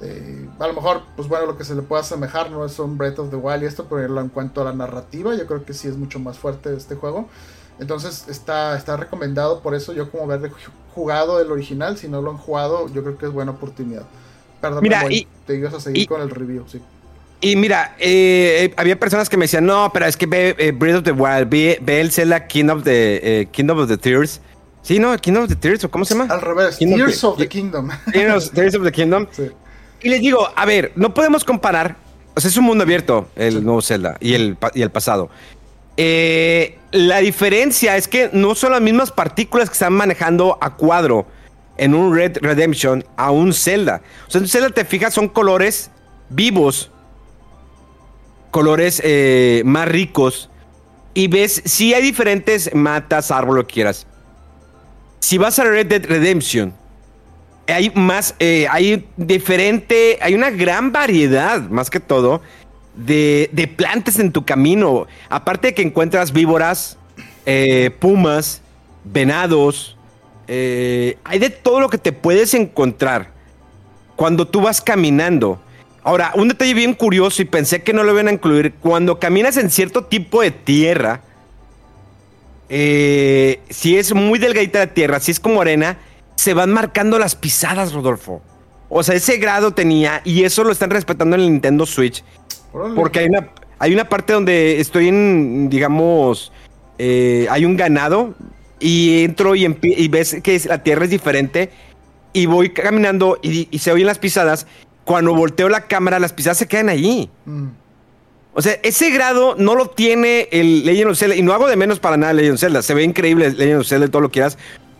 Eh, a lo mejor, pues bueno, lo que se le puede asemejar no es un Breath of the Wild y esto, pero en cuanto a la narrativa, yo creo que sí es mucho más fuerte este juego. Entonces está, está recomendado por eso. Yo como haber jugado el original, si no lo han jugado, yo creo que es buena oportunidad. Perdón, Mira, y- te ibas a seguir y- con el review, sí. Y mira, eh, eh, había personas que me decían, no, pero es que ve eh, Breath of the Wild, ve, ve el Zelda King of the, eh, Kingdom of the Tears. Sí, ¿no? Kingdom of the Tears, ¿o cómo se llama? Al revés, Kingdom Tears of the Ki- Kingdom. Tears, Tears of the Kingdom. Sí. Y les digo, a ver, no podemos comparar. O sea, es un mundo abierto el Sí. nuevo Zelda y el, y el pasado. La diferencia es que no son las mismas partículas que están manejando a cuadro en un Red Redemption a un Zelda. O sea, en un Zelda te fijas, son colores vivos, colores eh, más ricos. Y ves, si hay diferentes matas, árboles, lo que quieras. Si vas a Red Dead Redemption, hay más, eh, hay diferente, hay una gran variedad, más que todo, de, de plantas en tu camino. Aparte de que encuentras víboras, eh, pumas, venados, hay de todo lo que te puedes encontrar cuando tú vas caminando. Ahora, un detalle bien curioso y pensé que no lo iban a incluir, cuando caminas en cierto tipo de tierra, eh, si es muy delgadita la tierra, si es como arena, se van marcando las pisadas, Rodolfo. O sea, ese grado tenía y eso lo están respetando en el Nintendo Switch. Porque hay una, hay una parte donde estoy en, digamos, eh, hay un ganado y entro y, ves que la tierra es diferente y voy caminando y, y se oyen las pisadas. Cuando volteo la cámara, las pisadas se quedan allí. Mm. O sea, ese grado no lo tiene el Legend of Zelda. Y no hago de menos para nada Legend of Zelda. Se ve increíble Legend of Zelda y todo lo que quieras.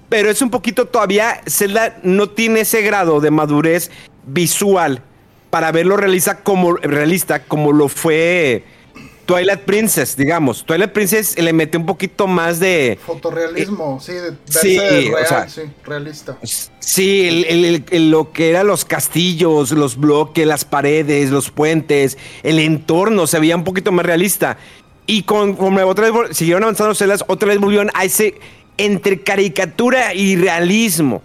Pero es un poquito todavía. Zelda no tiene ese grado de madurez visual para verlo realista como, realista como lo fue Twilight Princess, digamos. Twilight Princess le mete un poquito más de. Fotorrealismo, sí, de sí, real, o sea, sí, realista. Sí, el- el- el- el- lo que eran los castillos, los bloques, las paredes, los puentes, el entorno se veía un poquito más realista. Y conforme otra vez siguieron avanzando celdas, otra vez volvieron a ese entre caricatura y realismo.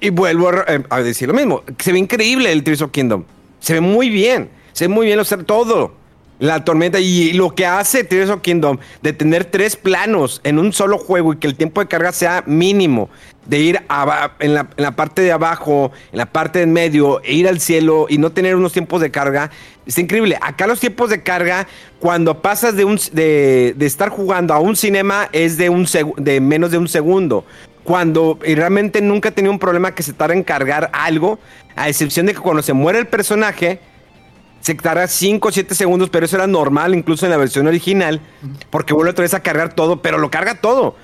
Y vuelvo a, re- a decir lo mismo. Se ve increíble el Tears of Kingdom. Se ve muy bien. Se ve muy bien o sea, todo. La tormenta y lo que hace Tears of Kingdom de tener tres planos en un solo juego y que el tiempo de carga sea mínimo, de ir aba- en, la, en la parte de abajo, en la parte de en medio, e ir al cielo y no tener unos tiempos de carga, es increíble. Acá los tiempos de carga, cuando pasas de, un, de, estar jugando a un cinema, es de, un de menos de un segundo. Cuando y realmente nunca he tenido un problema que se tarda en cargar algo, a excepción de que cuando se muere el personaje, se tarda 5 o 7 segundos, pero eso era normal incluso en la versión original, porque vuelve otra vez a cargar todo, pero lo carga todo.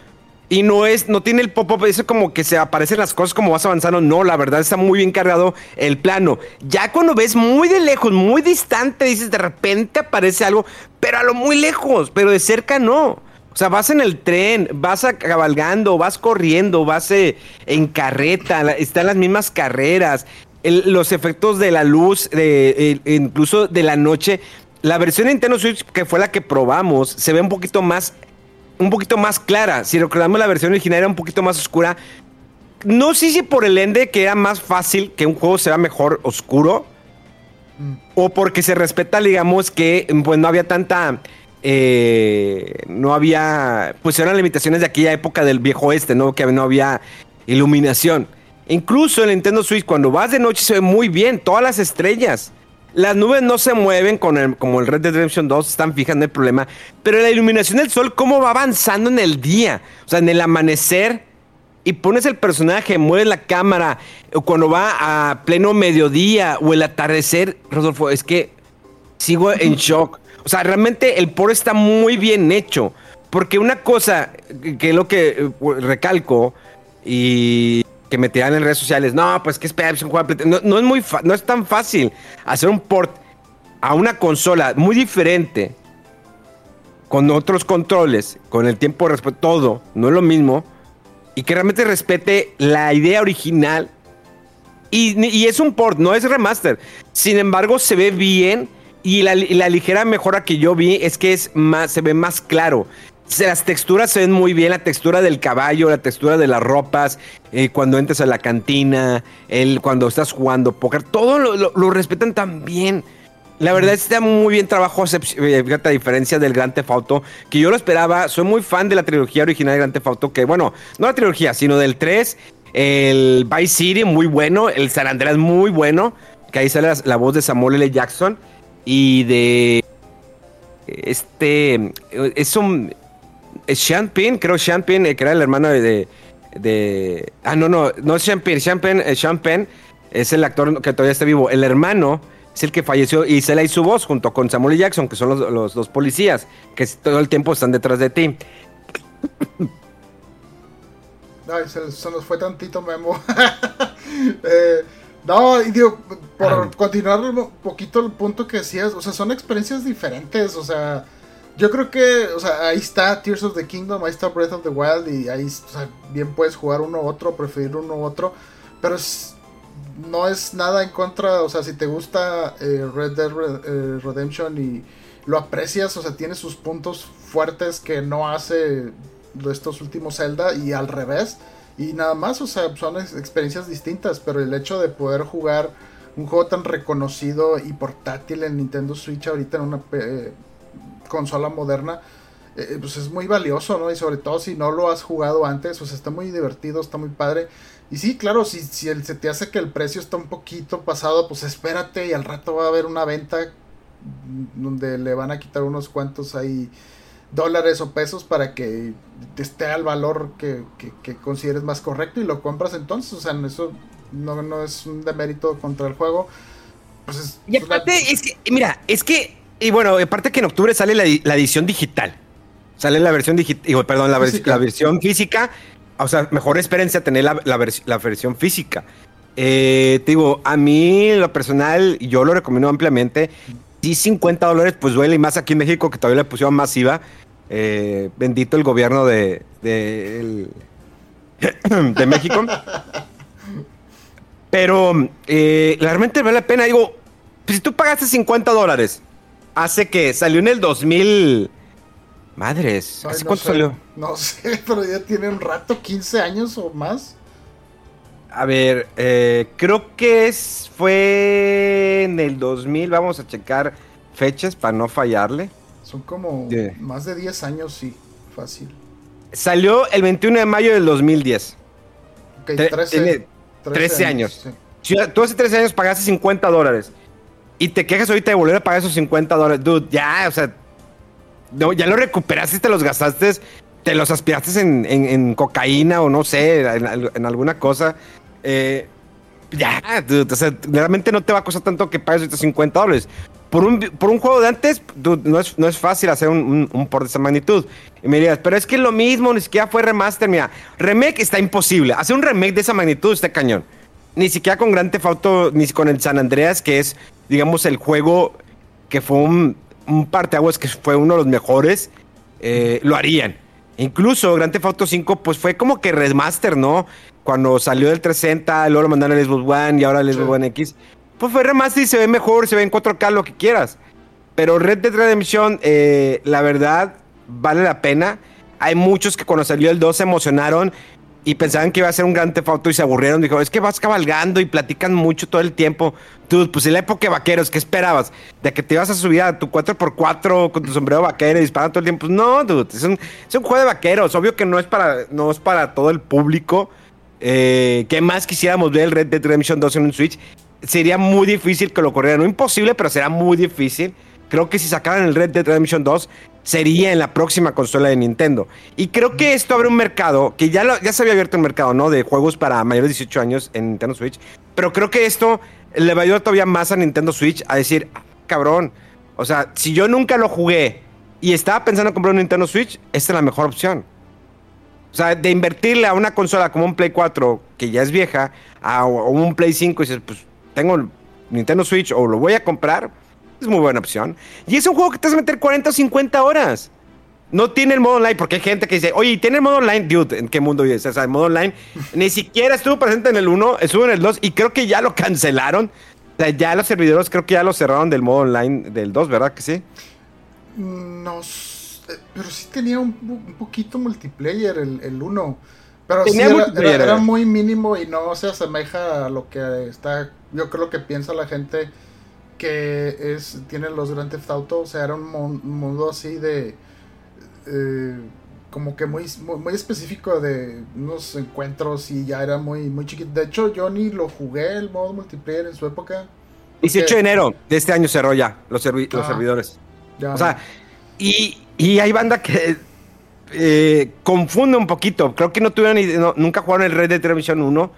Y no es, no tiene el pop-up, eso como que se aparecen las cosas como vas avanzando. No, la verdad está muy bien cargado el plano. Ya cuando ves muy de lejos, muy distante, dices de repente aparece algo, pero a lo muy lejos, pero de cerca no. O sea, vas en el tren, vas a cabalgando, vas corriendo, vas eh, en carreta, están las mismas carreras, el- los efectos de la luz, de, eh, incluso de la noche. La versión de Nintendo Switch, que fue la que probamos, se ve un poquito más, un poquito más clara. Si recordamos la versión original era un poquito más oscura. No sé si por el ende que era más fácil que un juego sea mejor oscuro. O porque se respeta, digamos, que pues no había tanta. eh, no había. Pues eran limitaciones de aquella época del viejo oeste, ¿no? Que no había iluminación. Incluso en Nintendo Switch, cuando vas de noche se ve muy bien, todas las estrellas. Las nubes no se mueven con el- como el Red Dead Redemption 2, están fijas, no hay problema. Pero la iluminación del sol, ¿cómo va avanzando en el día? O sea, en el amanecer, y pones el personaje, mueves la cámara, o cuando va a pleno mediodía o el atardecer, Rodolfo, es que sigo en shock. O sea, realmente el port está muy bien hecho. Porque una cosa que- que es lo que eh, recalco y que me tiran en redes sociales, no, pues que es un juego de no, no es muy no es tan fácil hacer un port a una consola muy diferente con otros controles, con el tiempo de respuesta, todo, no es lo mismo, y que realmente respete la idea original. Y, y es un port, no es remaster. Sin embargo, se ve bien. Y la, la ligera mejora que yo vi es que es más, se ve más claro. Las texturas se ven muy bien, la textura del caballo, la textura de las ropas, eh, cuando entras a la cantina, el, cuando estás jugando póker, todo lo, lo- lo respetan tan bien. La verdad está muy bien trabajo, eh, fíjate, a diferencia del Grand Theft Auto, que yo lo esperaba, soy muy fan de la trilogía original de Grand Theft Auto, que bueno, no la trilogía, sino del 3, el Vice City, muy bueno, el San Andreas, muy bueno, que ahí sale la, la voz de Samuel L. Jackson, y de este, es un, Sean Penn, creo Sean Penn, eh, que era el hermano de, de, ah, no, no, no es Sean Penn, Sean Penn, eh, Sean Penn es el actor que todavía está vivo, el hermano es el que falleció y se le hizo voz junto con Samuel L. Jackson, que son los, los dos policías, que todo el tiempo están detrás de ti. Ay, se, se nos fue tantito Memo. Eh, no, y digo, por Ah. continuar un poquito el punto que decías, o sea, son experiencias diferentes, o sea, yo creo que, o sea, ahí está Tears of the Kingdom, ahí está Breath of the Wild, y ahí, o sea, bien puedes jugar uno u otro, preferir uno u otro, pero es, no es nada en contra, o sea, si te gusta eh, Red Dead eh, Redemption y lo aprecias, o sea, tiene sus puntos fuertes que no hace de estos últimos Zelda y al revés. Y nada más, o sea, son ex- experiencias distintas, pero el hecho de poder jugar un juego tan reconocido y portátil en Nintendo Switch ahorita en una eh, consola moderna, eh, pues es muy valioso, ¿no? Y sobre todo si no lo has jugado antes, o sea, está muy divertido, está muy padre. Y sí, claro, si, si el, se te hace que el precio está un poquito pasado, pues espérate y al rato va a haber una venta donde le van a quitar unos cuantos ahí dólares o pesos para que esté al valor que, que- que consideres más correcto y lo compras entonces. O sea, eso no, no es un demérito contra el juego. Pues es, Y aparte, es que, mira, es que, y bueno, aparte que en octubre sale la, la edición digital. Sale la versión digital, perdón, la, vers- Física. la versión física. O sea, mejor espérense a tener la, la vers- la versión física. Eh, te digo, a mí, lo personal, yo lo recomiendo ampliamente. Sí, 50 dólares, pues duele, y más aquí en México, que todavía le pusieron masiva. Eh, bendito el gobierno de, de, el- de México. Pero eh, realmente vale la pena. Digo, si tú pagaste 50 dólares, hace que salió en el 2000. Madres, Ay, ¿hace no cuánto sé, salió? No sé, pero ya tiene un rato, 15 años o más. A ver, eh, creo que es, fue en el 2000. Vamos a checar fechas para no fallarle. Son como Yeah. más de 10 años, sí, fácil. Salió el 21 de mayo del 2010. Ok, Te- 13, tiene 13 años. sí. Si tú hace 13 años pagaste 50 dólares y te quejas ahorita de volver a pagar esos 50 dólares, dude, ya, o sea, no, ya lo recuperaste, te los gastaste, te los aspiraste en, en- en cocaína o no sé, en, en alguna cosa. Eh, ya, dude, o sea, realmente no te va a costar tanto que pagues ahorita 50 dólares. Por un, por un juego de antes, dude, no, es, no es fácil hacer un, un, un port de esa magnitud. Y me dirías, pero es que lo mismo, ni siquiera fue remaster. Mira, remake está imposible. Hacer un remake de esa magnitud está cañón. Ni siquiera con Grand Theft Auto, ni con el San Andreas, que es, digamos, el juego que fue un, un parteaguas, que fue uno de los mejores, eh, lo harían. Incluso Grand Theft Auto 5, pues fue como que remaster, ¿no? Cuando salió del 360, luego lo mandaron al Xbox One y ahora al Xbox Sí. One X. Pues fue remaster y se ve mejor, se ve en 4K, lo que quieras. Pero Red Dead Redemption, eh, la verdad, vale la pena. Hay muchos que cuando salió el 2 se emocionaron y pensaban que iba a ser un gran Theft Auto y se aburrieron. Dijo, es que vas cabalgando y platican mucho todo el tiempo. Tú, pues en la época de vaqueros, ¿qué esperabas? ¿De que te ibas a subir a tu 4x4 con tu sombrero vaquero y disparando todo el tiempo? Pues no, dude, es un, es un juego de vaqueros. Obvio que no es para, no es para todo el público. Eh, ¿Qué más quisiéramos ver el Red Dead Redemption 2 en un Switch? Sería muy difícil que lo corrieran. No imposible, pero será muy difícil. Creo que si sacaran el Red Dead Redemption 2, sería en la próxima consola de Nintendo. Y creo que esto abre un mercado, que ya, lo- ya se había abierto el mercado, ¿no? De juegos para mayores de 18 años en Nintendo Switch. Pero creo que esto le va a ayudar todavía más a Nintendo Switch a decir, "Ah, cabrón, o sea, si yo nunca lo jugué y estaba pensando en comprar un Nintendo Switch, esta es la mejor opción. O sea, de invertirle a una consola como un Play 4, que ya es vieja, a, un Play 5, y dices, pues tengo Nintendo Switch o lo voy a comprar, es muy buena opción. Y es un juego que te vas a meter 40 o 50 horas. No tiene el modo online, porque hay gente que dice, oye, ¿tiene el modo online? Dude, ¿en qué mundo vives? O sea, el modo online ni siquiera estuvo presente en el 1, estuvo en el 2 y creo que ya lo cancelaron. O sea, ya los servidores creo que ya lo cerraron del modo online del 2, ¿verdad que sí? No, pero sí tenía un, po- un poquito multiplayer el, el 1. Pero Tenía sí era, multiplayer, era- era muy mínimo y no se asemeja a lo que está. Yo creo que piensa la gente que es tiene los Grand Theft Auto. O sea, era un mon- mundo así de. eh, como que muy, muy, muy específico de unos encuentros y ya era muy, muy chiquito. De hecho, yo ni lo jugué el modo multiplayer en su época. 18 de enero de este año cerró ya los, servi- los Ajá. servidores. ya- O sea, y, y hay banda que eh, confunde un poquito. Creo que no tuvieron ni- no- nunca jugaron el Red Dead Redemption 1.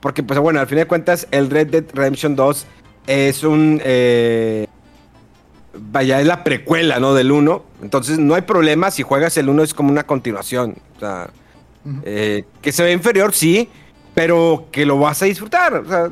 Porque, pues bueno, al fin de cuentas, el Red Dead Redemption 2 es un. eh, vaya, es la precuela, ¿no? Del 1. Entonces, no hay problema. Si juegas el 1, es como una continuación. O sea, eh, que se ve inferior, sí, pero que lo vas a disfrutar. O sea,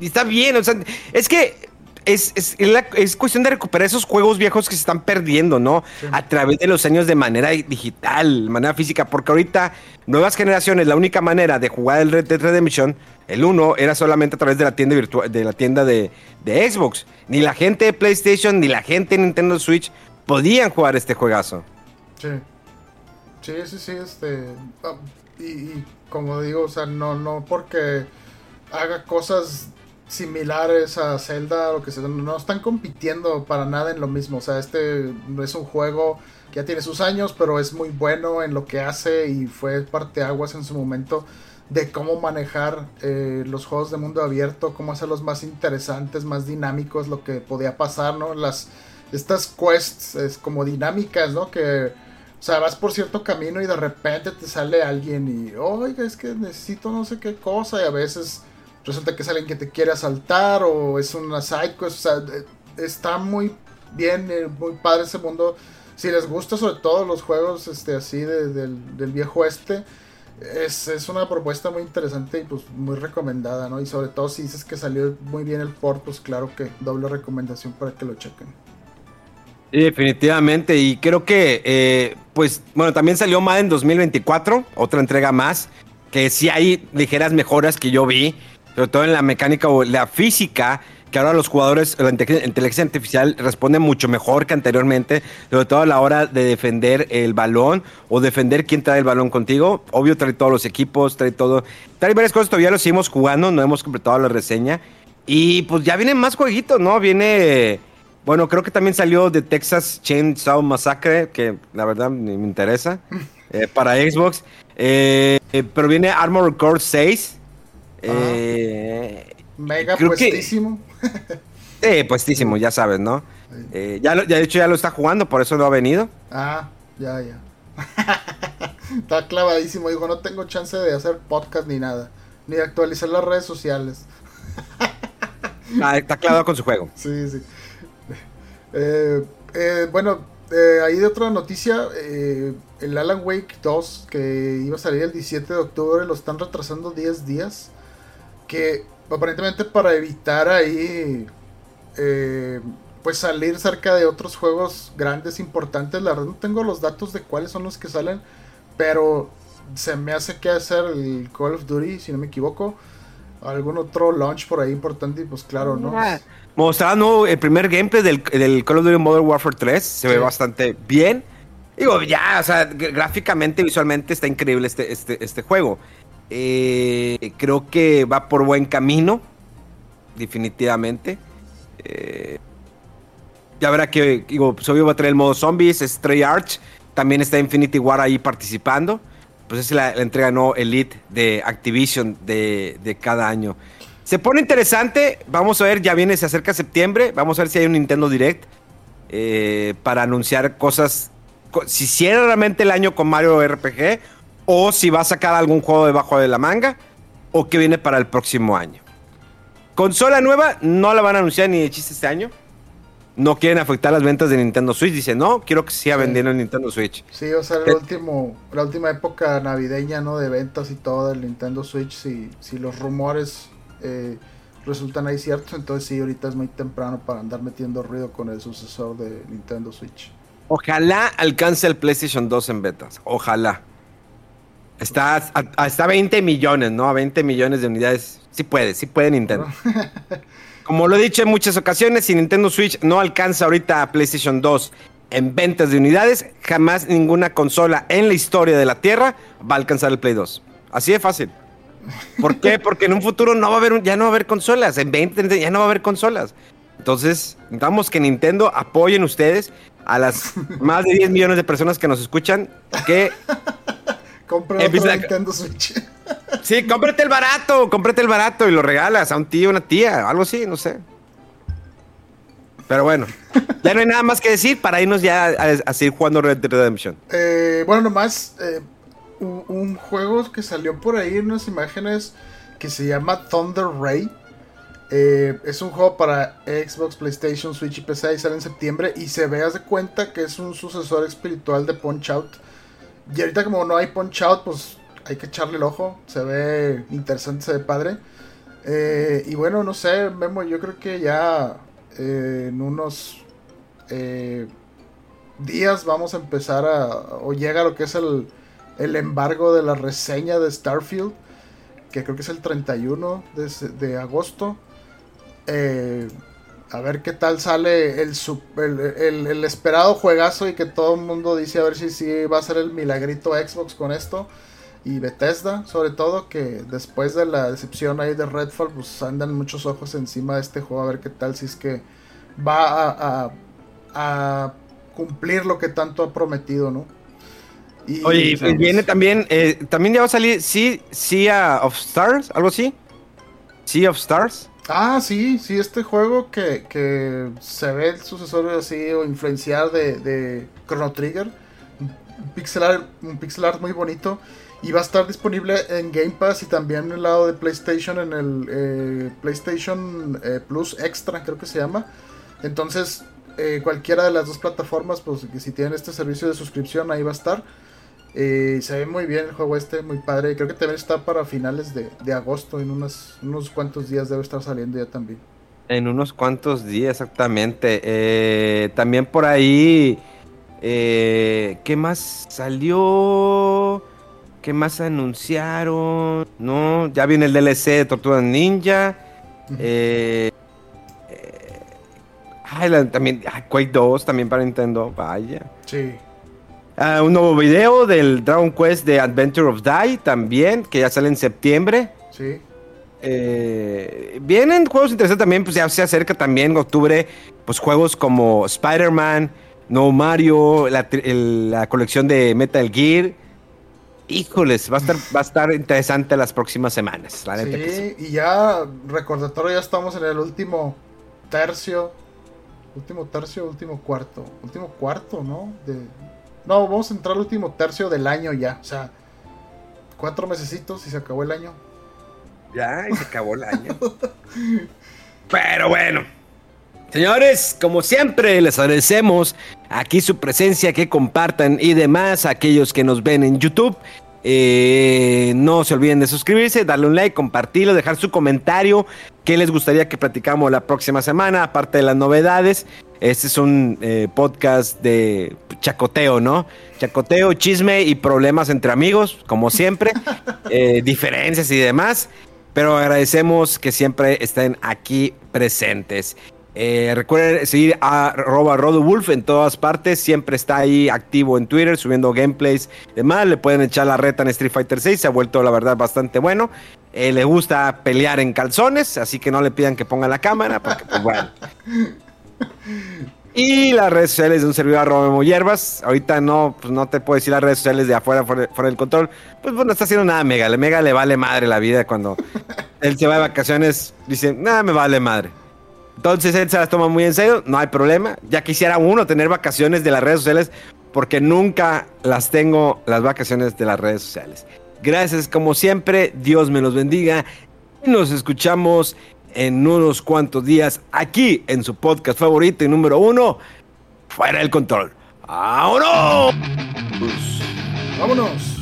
y está bien. O sea, es que es, es, es la- es cuestión de recuperar esos juegos viejos que se están perdiendo, ¿no? A través de los años de manera digital, de manera física. Porque ahorita, nuevas generaciones, la única manera de jugar el Red Dead Redemption, el 1, era solamente a través de la tienda virtual, de la tienda de, de Xbox. Ni la gente de PlayStation, ni la gente de Nintendo Switch podían jugar este juegazo. Sí. Sí, sí, sí, este. ah, y, como digo, o sea, no, no porque haga cosas similares a Zelda o que sea, no están compitiendo para nada en lo mismo. O sea, este es un juego que ya tiene sus años, pero es muy bueno en lo que hace y fue parteaguas en su momento de cómo manejar eh, los juegos de mundo abierto, cómo hacerlos más interesantes, más dinámicos, lo que podía pasar, ¿no? Las estas quests es como dinámicas, ¿no? Que o sea, vas por cierto camino y de repente te sale alguien y, oiga, es que necesito no sé qué cosa y a veces resulta que es alguien que te quiere asaltar o es una quest, o sea, está muy bien, eh, muy padre ese mundo. Si les gusta sobre todo los juegos este, así de- del, del viejo este, es, es una propuesta muy interesante y pues muy recomendada, ¿no? Y sobre todo si dices que salió muy bien el port, pues claro que doble recomendación para que lo chequen. Sí, definitivamente. Y creo que, eh, pues, bueno, también salió Madden 2024, otra entrega más, que sí hay ligeras mejoras que yo vi, sobre todo en la mecánica o la física, que ahora los jugadores, la inte- inteligencia artificial responde mucho mejor que anteriormente, sobre todo a la hora de defender el balón o defender quién trae el balón contigo. Obvio, trae todos los equipos, trae todo. Trae varias cosas, todavía lo seguimos jugando, no hemos completado la reseña. Y pues ya vienen más jueguitos, ¿no? Viene Bueno, creo que también salió de Texas Chainsaw Massacre, que la verdad ni me interesa, eh, para Xbox. Eh, eh, pero viene Armored Core 6. Eh, Mega creo que- puestísimo. eh, puestísimo, ya sabes, ¿no? Eh, ya, lo- ya de hecho ya lo está jugando, por eso no ha venido. Ah, ya, ya. Está clavadísimo. Dijo, no tengo chance de hacer podcast ni nada. Ni de actualizar las redes sociales. Ah, está clavado con su juego. Sí, sí. Eh, eh, bueno, eh, ahí de otra noticia, el Alan Wake 2, que iba a salir el 17 de octubre, lo están retrasando 10 días. Que aparentemente para evitar ahí, eh, pues salir cerca de otros juegos grandes, importantes. La verdad no tengo los datos de cuáles son los que salen, pero se me hace que hacer el Call of Duty, si no me equivoco. Algún otro launch por ahí importante y pues claro, ¿no? Mostrando el primer gameplay del, del Call of Duty Modern Warfare 3. Se ve bastante bien. Digo, ya, o sea, gr- gráficamente, visualmente está increíble este, este, este juego. Eh, creo que va por buen camino. Definitivamente. Eh, ya verá que, digo, pues va a traer el modo zombies, Stray Arch. También está Infinity War ahí participando. Pues es la, entrega no Elite de Activision de, de cada año. Se pone interesante. Vamos a ver, ya viene, se acerca septiembre. Vamos a ver si hay un Nintendo Direct eh, para anunciar cosas. co- Si cierra realmente el año con Mario RPG o si va a sacar algún juego debajo de la manga o que viene para el próximo año. Consola nueva no la van a anunciar ni de chiste este año. No quieren afectar las ventas de Nintendo Switch. Dicen, no, quiero que siga vendiendo el Nintendo Switch. Sí, o sea, el último, la última época navideña, ¿no? De ventas y todo del Nintendo Switch, si, si los rumores eh, resultan ahí ciertos, entonces sí, ahorita es muy temprano para andar metiendo ruido con el sucesor de Nintendo Switch. Ojalá alcance el PlayStation 2 en betas. Ojalá. Está a, a- está a 20 millones, ¿no? A 20 millones de unidades. Sí puede, sí puede Nintendo. Como lo he dicho en muchas ocasiones, si Nintendo Switch no alcanza ahorita a PlayStation 2 en ventas de unidades, jamás ninguna consola en la historia de la Tierra va a alcanzar el Play 2. Así de fácil. ¿Por qué? Porque en un futuro no va a haber, ya no va a haber consolas. En 20, 30 ya no va a haber consolas. Entonces, necesitamos que Nintendo apoyen ustedes a las más de 10 millones de personas que nos escuchan que Compra otro Empieza a- Nintendo Switch. Sí, cómprate el barato, cómprate el barato y lo regalas a un tío, una tía, algo así, no sé. Pero bueno, ya no hay nada más que decir para irnos ya a, a seguir jugando Red Dead Redemption. Eh, bueno, nomás eh, un, un juego que salió por ahí en unas imágenes que se llama Thunder Ray. Eh, es un juego para Xbox, PlayStation, Switch y PC y sale en septiembre y se ve, haz de cuenta que es un sucesor espiritual de Punch Out. Y ahorita como no hay Punch Out, pues hay que echarle el ojo. Se ve interesante, se ve padre. Eh, y bueno, no sé, Memo, yo creo que ya eh, en unos eh, días vamos a empezar a. o llega lo que es el, el embargo de la reseña de Starfield, que creo que es el 31 de, de agosto. A ver qué tal sale el, el, el- el esperado juegazo y que todo el mundo dice a ver si sí va a ser el milagrito Xbox con esto. Y Bethesda, sobre todo, que después de la decepción ahí de Redfall, pues andan muchos ojos encima de este juego a ver qué tal si es que va a, a- a cumplir lo que tanto ha prometido, ¿no? Y, Oye, y pues, viene también, eh, también ya va a salir sea of Stars, algo así. Sea of Stars. Ah, sí, sí, este juego que, que se ve el sucesor así o influenciar de, de Chrono Trigger. Un pixel, art, un muy bonito. Y va a estar disponible en Game Pass y también en el lado de PlayStation, en el eh, PlayStation eh, Plus Extra, creo que se llama. Entonces, eh, cualquiera de las dos plataformas, pues que si tienen este servicio de suscripción, ahí va a estar. Eh, se ve muy bien el juego este, muy padre. Creo que también está para finales de, de agosto, en unos, unos cuantos días debe estar saliendo ya también. En unos cuantos días, exactamente. Eh, también por ahí. eh, ¿Qué más salió? ¿Qué más anunciaron? No, ya viene el DLC de Tortuga Ninja. Eh, eh, ay, la- también ay, Quake 2 también para Nintendo. Vaya. Sí. Ah, un nuevo video del Dragon Quest de Adventure of Die también, que ya sale en septiembre. Sí. Eh, vienen juegos interesantes también, pues ya se acerca también octubre, pues juegos como Spider-Man, No Mario, la, el- la colección de Metal Gear. Híjoles, va a estar, va a estar interesante las próximas semanas, la neta que sí. Sí, y ya, recordatorio, ya estamos en el último tercio. Último tercio, último cuarto. Último cuarto, ¿no? De... No, vamos a entrar al último tercio del año ya. O sea, cuatro mesecitos y se acabó el año. Ya, y se acabó el año. Pero bueno. Señores, como siempre, les agradecemos aquí su presencia, que compartan y demás, aquellos que nos ven en YouTube. Eh, no se olviden de suscribirse, darle un like, compartirlo, dejar su comentario. ¿Qué les gustaría que platicamos la próxima semana? Aparte de las novedades. Este es un eh, podcast de chacoteo, ¿no? Chacoteo, chisme y problemas entre amigos, como siempre. eh, diferencias y demás. Pero agradecemos que siempre estén aquí presentes. Eh, recuerden seguir a arroba rodowulf en todas partes. Siempre está ahí activo en Twitter, subiendo gameplays y demás. Le pueden echar la reta en Street Fighter 6. Se ha vuelto, la verdad, bastante bueno. Eh, le gusta pelear en calzones, así que no le pidan que ponga la cámara, porque pues bueno. Y las redes sociales de un servidor arroba Memo Hierbas. Ahorita no, pues no te puedo decir las redes sociales de afuera, fuera, fuera del control. Pues, pues no está haciendo nada Mega. Le Mega le vale madre la vida cuando él se va de vacaciones. Dice, nada, me vale madre. Entonces él se las toma muy en serio, no hay problema. Ya quisiera uno tener vacaciones de las redes sociales porque nunca las tengo las vacaciones de las redes sociales. Gracias como siempre, Dios me los bendiga. Y nos escuchamos en unos cuantos días aquí en su podcast favorito y número uno, Fuera del Control. ¡Vámonos! ¡Vámonos!